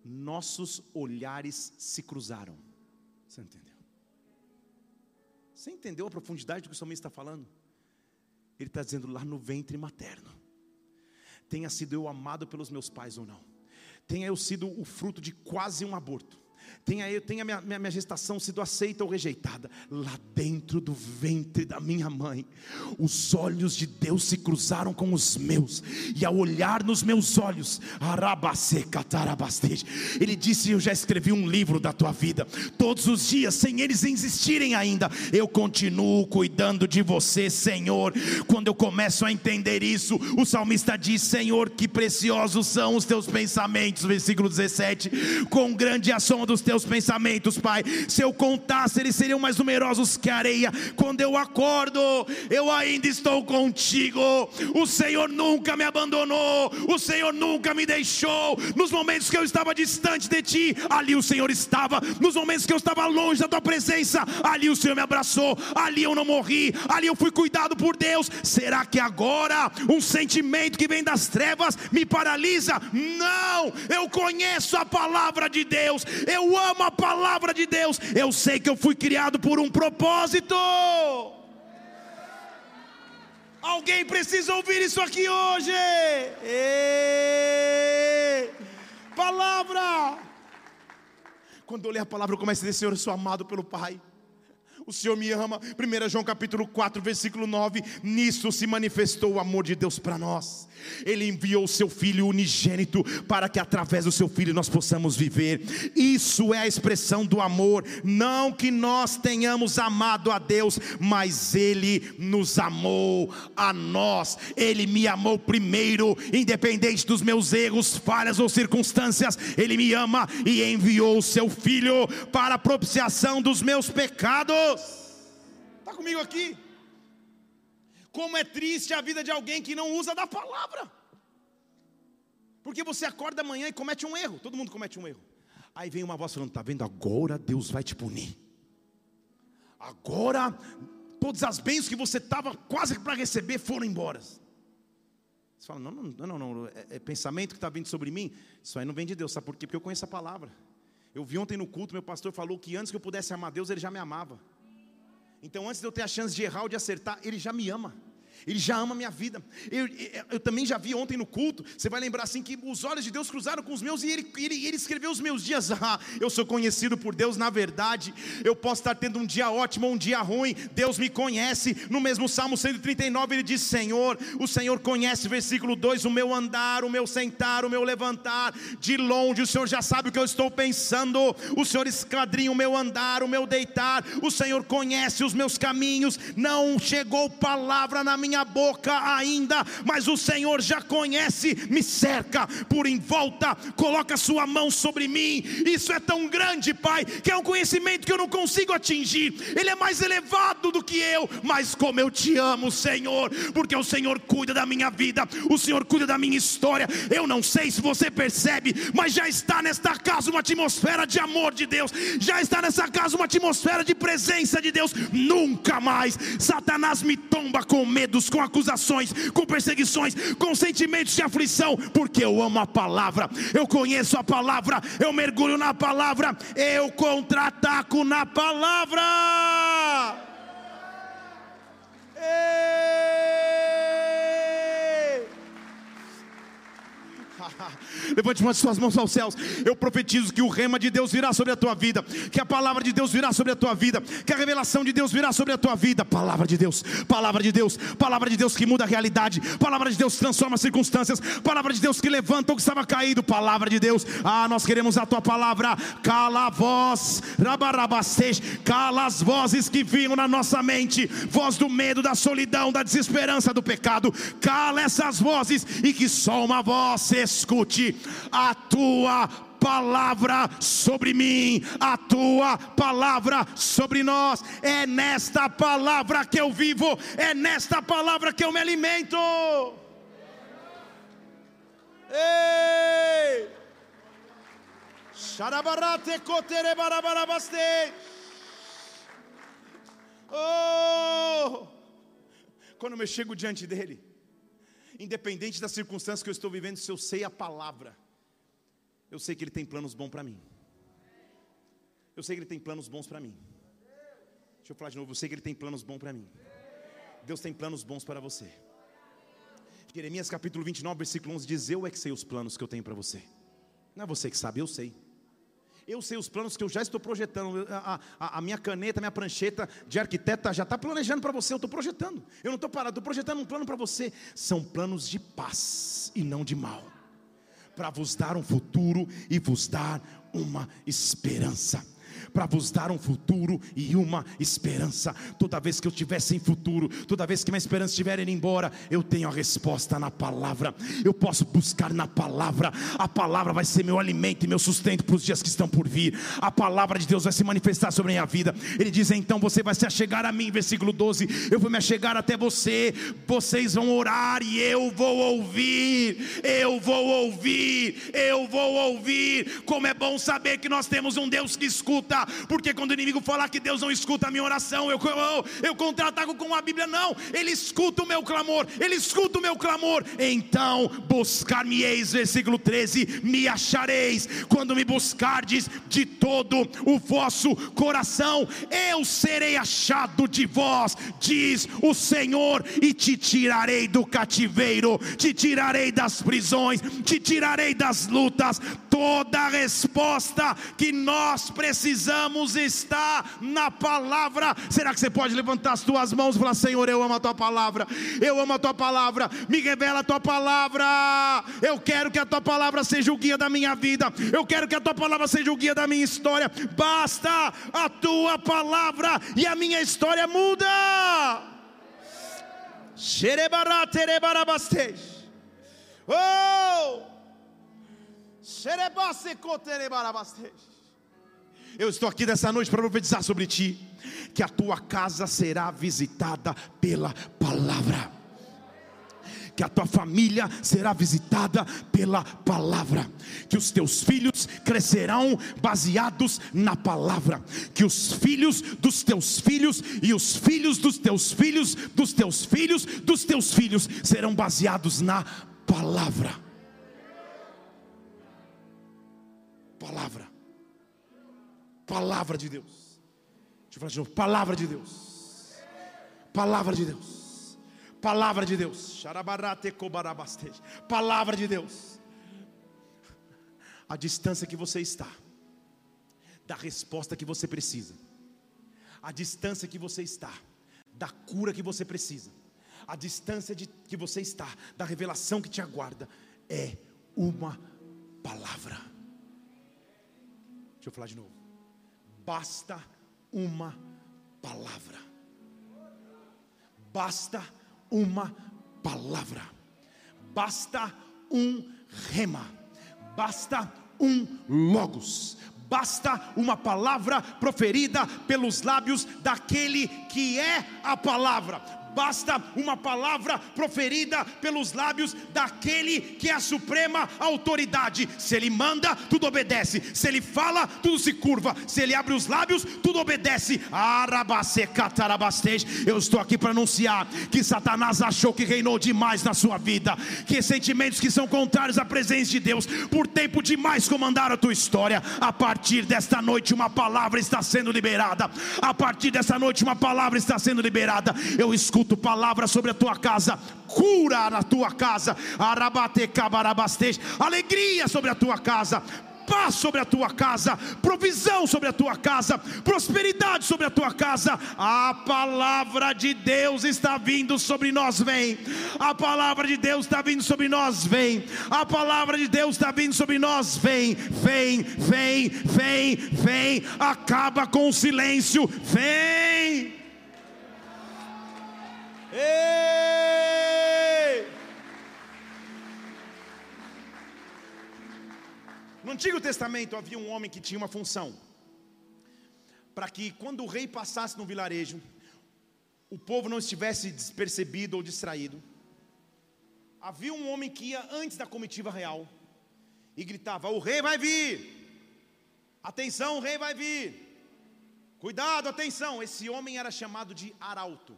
Nossos olhares se cruzaram. Você entendeu? Você entendeu a profundidade do que o salmista está falando? Ele está dizendo lá no ventre materno. Tenha sido eu amado pelos meus pais ou não. Tenha eu sido o fruto de quase um aborto tenha, tenha minha, minha, minha gestação sido aceita ou rejeitada, lá dentro do ventre da minha mãe, os olhos de Deus se cruzaram com os meus, e ao olhar nos meus olhos, ele disse: Eu já escrevi um livro da tua vida, todos os dias, sem eles existirem ainda, eu continuo cuidando de você, Senhor. Quando eu começo a entender isso, o salmista diz: Senhor, que preciosos são os teus pensamentos, versículo 17, com grande ação dos teus pensamentos, Pai. Se eu contasse, eles seriam mais numerosos que a areia. Quando eu acordo, eu ainda estou contigo. O Senhor nunca me abandonou, o Senhor nunca me deixou. Nos momentos que eu estava distante de ti, ali o Senhor estava. Nos momentos que eu estava longe da tua presença, ali o Senhor me abraçou. Ali eu não morri, ali eu fui cuidado por Deus. Será que agora um sentimento que vem das trevas me paralisa? Não, eu conheço a palavra de Deus, eu amo a palavra de Deus, eu sei que eu fui criado por um propósito. Alguém precisa ouvir isso aqui hoje. Palavra. Quando eu ler a palavra, eu começo a dizer: Senhor, eu sou amado pelo Pai o Senhor me ama. 1 João capítulo 4, versículo 9. Nisso se manifestou o amor de Deus para nós. Ele enviou o seu filho unigênito para que através do seu filho nós possamos viver. Isso é a expressão do amor, não que nós tenhamos amado a Deus, mas ele nos amou a nós. Ele me amou primeiro, independente dos meus erros, falhas ou circunstâncias. Ele me ama e enviou o seu filho para a propiciação dos meus pecados. Está comigo aqui? Como é triste a vida de alguém que não usa da palavra. Porque você acorda amanhã e comete um erro. Todo mundo comete um erro. Aí vem uma voz falando: Está vendo? Agora Deus vai te punir. Agora, todas as bênçãos que você estava quase para receber foram embora. Você fala: Não, não, não, não. É, é pensamento que está vindo sobre mim. Isso aí não vem de Deus. Sabe por quê? Porque eu conheço a palavra. Eu vi ontem no culto, meu pastor falou que antes que eu pudesse amar Deus, ele já me amava. Então, antes de eu ter a chance de errar ou de acertar, Ele já me ama. Ele já ama a minha vida. Eu, eu, eu, também já vi ontem no culto. Você vai lembrar assim que os olhos de Deus cruzaram com os meus e ele, ele, ele escreveu os meus dias. Ah, eu sou conhecido por Deus, na verdade. Eu posso estar tendo um dia ótimo ou um dia ruim. Deus me conhece. No mesmo Salmo 139 ele diz: Senhor, o Senhor conhece, versículo 2, o meu andar, o meu sentar, o meu levantar. De longe o Senhor já sabe o que eu estou pensando. O Senhor esquadrinha o meu andar, o meu deitar. O Senhor conhece os meus caminhos. Não chegou palavra na minha minha boca ainda, mas o Senhor já conhece, me cerca por em volta, coloca sua mão sobre mim. Isso é tão grande, Pai, que é um conhecimento que eu não consigo atingir. Ele é mais elevado do que eu, mas como eu te amo, Senhor, porque o Senhor cuida da minha vida, o Senhor cuida da minha história. Eu não sei se você percebe, mas já está nesta casa uma atmosfera de amor de Deus, já está nessa casa uma atmosfera de presença de Deus. Nunca mais Satanás me tomba com medo com acusações, com perseguições, com sentimentos de aflição, porque eu amo a palavra, eu conheço a palavra, eu mergulho na palavra, eu contra-ataco na palavra. Levante uma de suas mãos aos céus. Eu profetizo que o rema de Deus virá sobre a tua vida, que a palavra de Deus virá sobre a tua vida, que a revelação de Deus virá sobre a tua vida. Palavra de Deus, palavra de Deus, palavra de Deus que muda a realidade, palavra de Deus que transforma as circunstâncias, palavra de Deus que levanta o que estava caído, palavra de Deus. Ah, nós queremos a tua palavra. Cala a voz, rabarabastej, cala as vozes que vinham na nossa mente, voz do medo, da solidão, da desesperança, do pecado. Cala essas vozes e que só uma voz escute a tua palavra sobre mim, a tua palavra sobre nós. É nesta palavra que eu vivo, é nesta palavra que eu me alimento. Ei! Xarabarate cotere barabarabaste. Oh! Quando eu chego diante dele, independente das circunstâncias que eu estou vivendo, se eu sei a palavra, eu sei que ele tem planos bons para mim. Eu sei que ele tem planos bons para mim. Deixa eu falar de novo, eu sei que ele tem planos bons para mim. Deus tem planos bons para você. Jeremias capítulo 29, versículo 11 diz: Eu é que sei os planos que eu tenho para você. Não é você que sabe, eu sei. Eu sei os planos que eu já estou projetando. A, a, a minha caneta, a minha prancheta de arquiteta já está planejando para você. Eu estou projetando. Eu não estou parado, estou projetando um plano para você. São planos de paz e não de mal. Para vos dar um futuro e vos dar uma esperança para vos dar um futuro e uma esperança. Toda vez que eu estiver sem futuro, toda vez que minha esperança estiver indo embora, eu tenho a resposta na palavra. Eu posso buscar na palavra. A palavra vai ser meu alimento e meu sustento para os dias que estão por vir. A palavra de Deus vai se manifestar sobre a minha vida. Ele diz: então você vai se achegar a mim, versículo 12. Eu vou me achegar até você. Vocês vão orar e eu vou ouvir. Eu vou ouvir. Eu vou ouvir. Como é bom saber que nós temos um Deus que escuta porque quando o inimigo falar que Deus não escuta a minha oração, eu, eu, eu contra-ataco com a Bíblia, não, ele escuta o meu clamor, ele escuta o meu clamor, então buscar-me-eis, versículo 13: me achareis, quando me buscardes de todo o vosso coração, eu serei achado de vós, diz o Senhor, e te tirarei do cativeiro, te tirarei das prisões, te tirarei das lutas, toda a resposta que nós precisamos precisamos estar na palavra. Será que você pode levantar as tuas mãos e falar: Senhor, eu amo a tua palavra, eu amo a tua palavra, me revela a tua palavra. Eu quero que a tua palavra seja o guia da minha vida, eu quero que a tua palavra seja o guia da minha história. Basta a tua palavra e a minha história muda. Oh! Eu estou aqui dessa noite para profetizar sobre ti que a tua casa será visitada pela palavra. Que a tua família será visitada pela palavra, que os teus filhos crescerão baseados na palavra, que os filhos dos teus filhos e os filhos dos teus filhos, dos teus filhos, dos teus filhos serão baseados na palavra. Palavra. Palavra de Deus. Deixa eu falar de novo. Palavra de Deus. Palavra de Deus. Palavra de Deus. Palavra de Deus. A distância que você está da resposta que você precisa. A distância que você está da cura que você precisa. A distância de, que você está da revelação que te aguarda é uma palavra. Deixa eu falar de novo basta uma palavra. Basta uma palavra. Basta um rema. Basta um logos. Basta uma palavra proferida pelos lábios daquele que é a palavra basta uma palavra proferida pelos lábios daquele que é a suprema autoridade. Se ele manda, tudo obedece. Se ele fala, tudo se curva. Se ele abre os lábios, tudo obedece. Eu estou aqui para anunciar que Satanás achou que reinou demais na sua vida, que sentimentos que são contrários à presença de Deus, por tempo demais comandaram a tua história. A partir desta noite, uma palavra está sendo liberada. A partir desta noite, uma palavra está sendo liberada. Eu escuto escuto palavra sobre a tua casa, cura na tua casa, alegria sobre a tua casa, paz sobre a tua casa, provisão sobre a tua casa, prosperidade sobre a tua casa. A palavra de Deus está vindo sobre nós, vem. A palavra de Deus está vindo sobre nós, vem. A palavra de Deus está vindo sobre nós, vem, vem, vem, vem, vem. Acaba com o silêncio, vem. Ei! No Antigo Testamento havia um homem que tinha uma função para que quando o rei passasse no vilarejo, o povo não estivesse despercebido ou distraído. Havia um homem que ia antes da comitiva real e gritava: O rei vai vir! Atenção, o rei vai vir! Cuidado, atenção, esse homem era chamado de arauto.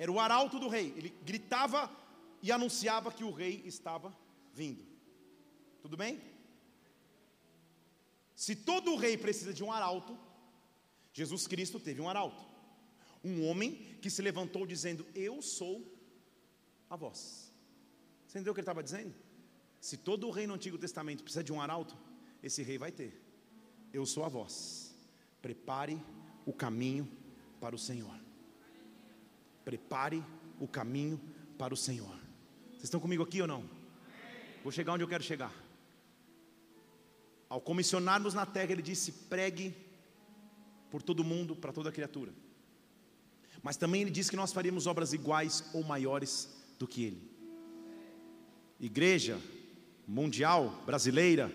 Era o arauto do rei. Ele gritava e anunciava que o rei estava vindo. Tudo bem? Se todo rei precisa de um arauto, Jesus Cristo teve um arauto. Um homem que se levantou dizendo: Eu sou a voz. Você entendeu o que ele estava dizendo? Se todo rei no Antigo Testamento precisa de um arauto, esse rei vai ter. Eu sou a voz. Prepare o caminho para o Senhor. Prepare o caminho para o Senhor. Vocês estão comigo aqui ou não? Vou chegar onde eu quero chegar. Ao comissionarmos na terra, ele disse: pregue por todo mundo, para toda criatura. Mas também ele disse que nós faríamos obras iguais ou maiores do que ele. Igreja mundial, brasileira,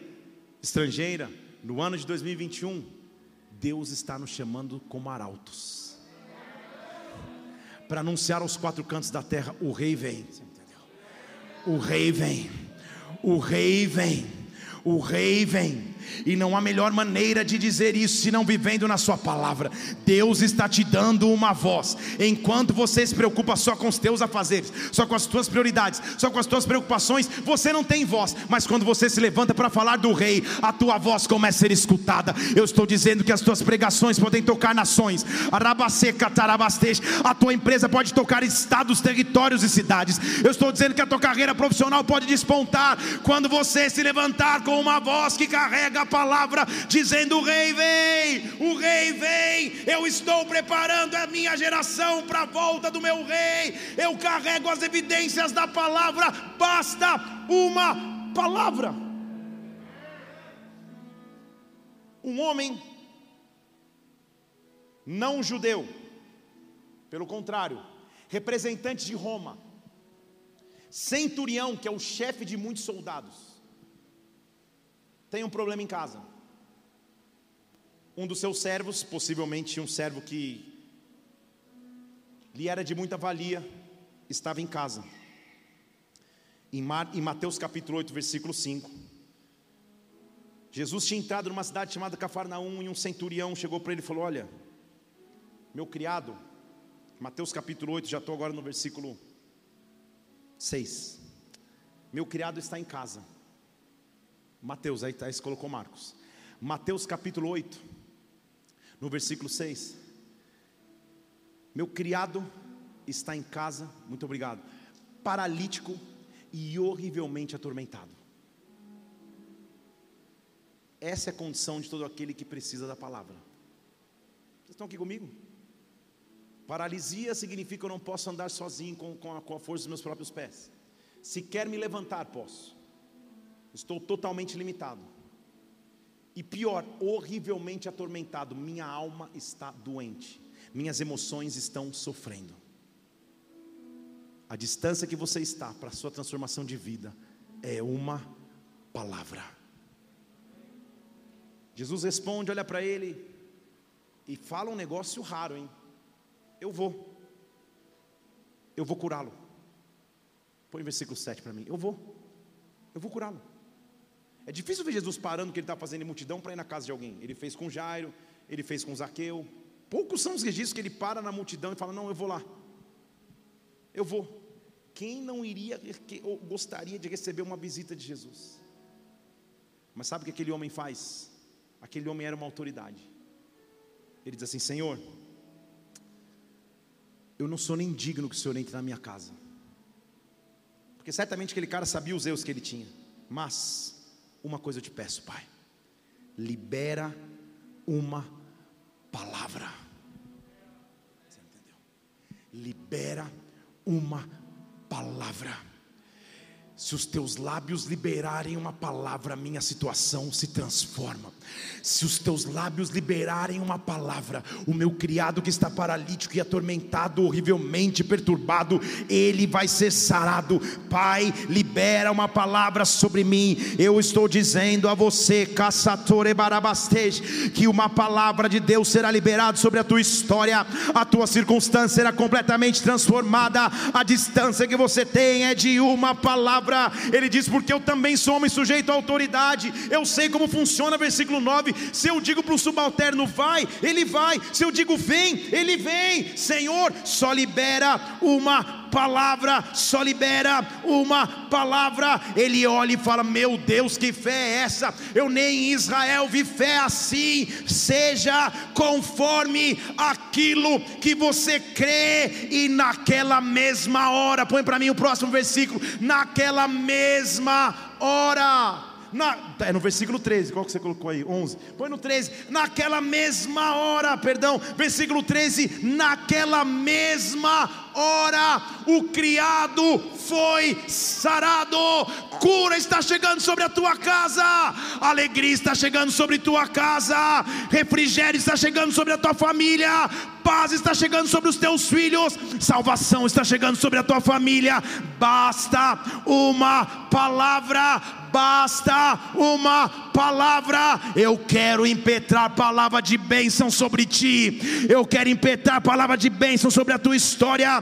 estrangeira, no ano de 2021, Deus está nos chamando como arautos para anunciar aos quatro cantos da terra: o rei vem. O rei vem. O rei vem. O rei vem. E não há melhor maneira de dizer isso se não vivendo na Sua palavra. Deus está te dando uma voz. Enquanto você se preocupa só com os teus afazeres, só com as tuas prioridades, só com as tuas preocupações, você não tem voz. Mas quando você se levanta para falar do Rei, a tua voz começa a ser escutada. Eu estou dizendo que as tuas pregações podem tocar nações. A tua empresa pode tocar estados, territórios e cidades. Eu estou dizendo que a tua carreira profissional pode despontar quando você se levantar com uma voz que carrega a palavra, dizendo: O rei vem, o rei vem, eu estou preparando a minha geração para a volta do meu rei, eu carrego as evidências da palavra, basta uma palavra. Um homem não judeu, pelo contrário, representante de Roma, centurião, que é o chefe de muitos soldados, tem um problema em casa. Um dos seus servos, possivelmente um servo que lhe era de muita valia, estava em casa. Em Mateus capítulo 8, versículo 5. Jesus tinha entrado numa cidade chamada Cafarnaum e um centurião chegou para ele e falou: Olha, meu criado, Mateus capítulo 8, já estou agora no versículo 6. Meu criado está em casa Mateus, aí, tá, aí colocou Marcos. Mateus capítulo 8, no versículo 6. Meu criado está em casa, muito obrigado, paralítico e horrivelmente atormentado. Essa é a condição de todo aquele que precisa da palavra. Vocês estão aqui comigo? Paralisia significa que eu não posso andar sozinho com, com, a, com a força dos meus próprios pés. Se quer me levantar, posso. Estou totalmente limitado. E pior, horrivelmente atormentado. Minha alma está doente. Minhas emoções estão sofrendo. A distância que você está para a sua transformação de vida é uma palavra. Jesus responde, olha para ele e fala um negócio raro, hein? Eu vou. Eu vou curá-lo. Põe o versículo 7 para mim. Eu vou. Eu vou curá-lo. É difícil ver Jesus parando que ele está fazendo em multidão para ir na casa de alguém. Ele fez com Jairo, ele fez com Zaqueu. Poucos são os registros que ele para na multidão e fala: Não, eu vou lá. Eu vou. Quem não iria ou gostaria de receber uma visita de Jesus? Mas sabe o que aquele homem faz? Aquele homem era uma autoridade. Ele diz assim: Senhor, eu não sou nem digno que o Senhor entre na minha casa. Porque certamente aquele cara sabia os erros que ele tinha. Mas uma coisa eu te peço, Pai. Libera uma palavra. Você entendeu? Libera uma palavra. Se os teus lábios liberarem uma palavra, a minha situação se transforma. Se os teus lábios liberarem uma palavra, o meu criado que está paralítico e atormentado, horrivelmente perturbado, ele vai ser sarado. Pai, libera uma palavra sobre mim. Eu estou dizendo a você, caçatore barabastej, que uma palavra de Deus será liberada sobre a tua história, a tua circunstância será completamente transformada. A distância que você tem é de uma palavra palavra. Ele diz: Porque eu também sou homem sujeito à autoridade. Eu sei como funciona, versículo 9. Se eu digo para o subalterno, vai, ele vai. Se eu digo, vem, ele vem. Senhor, só libera uma palavra, só libera uma palavra. Ele olha e fala: Meu Deus, que fé é essa? Eu nem em Israel vi fé assim. Seja conforme aquilo que você crê, e naquela mesma hora, põe para mim o próximo versículo: naquela mesma hora na, é no versículo 13, qual que você colocou aí? 11. Põe no 13. Naquela mesma hora, perdão, versículo 13. Naquela mesma hora, o criado foi sarado. Cura está chegando sobre a tua casa. Alegria está chegando sobre tua casa. Refrigério está chegando sobre a tua família. Paz está chegando sobre os teus filhos. Salvação está chegando sobre a tua família. Basta uma palavra basta uma palavra. Eu quero impetrar palavra de bênção sobre ti. Eu quero impetrar palavra de bênção sobre a tua história.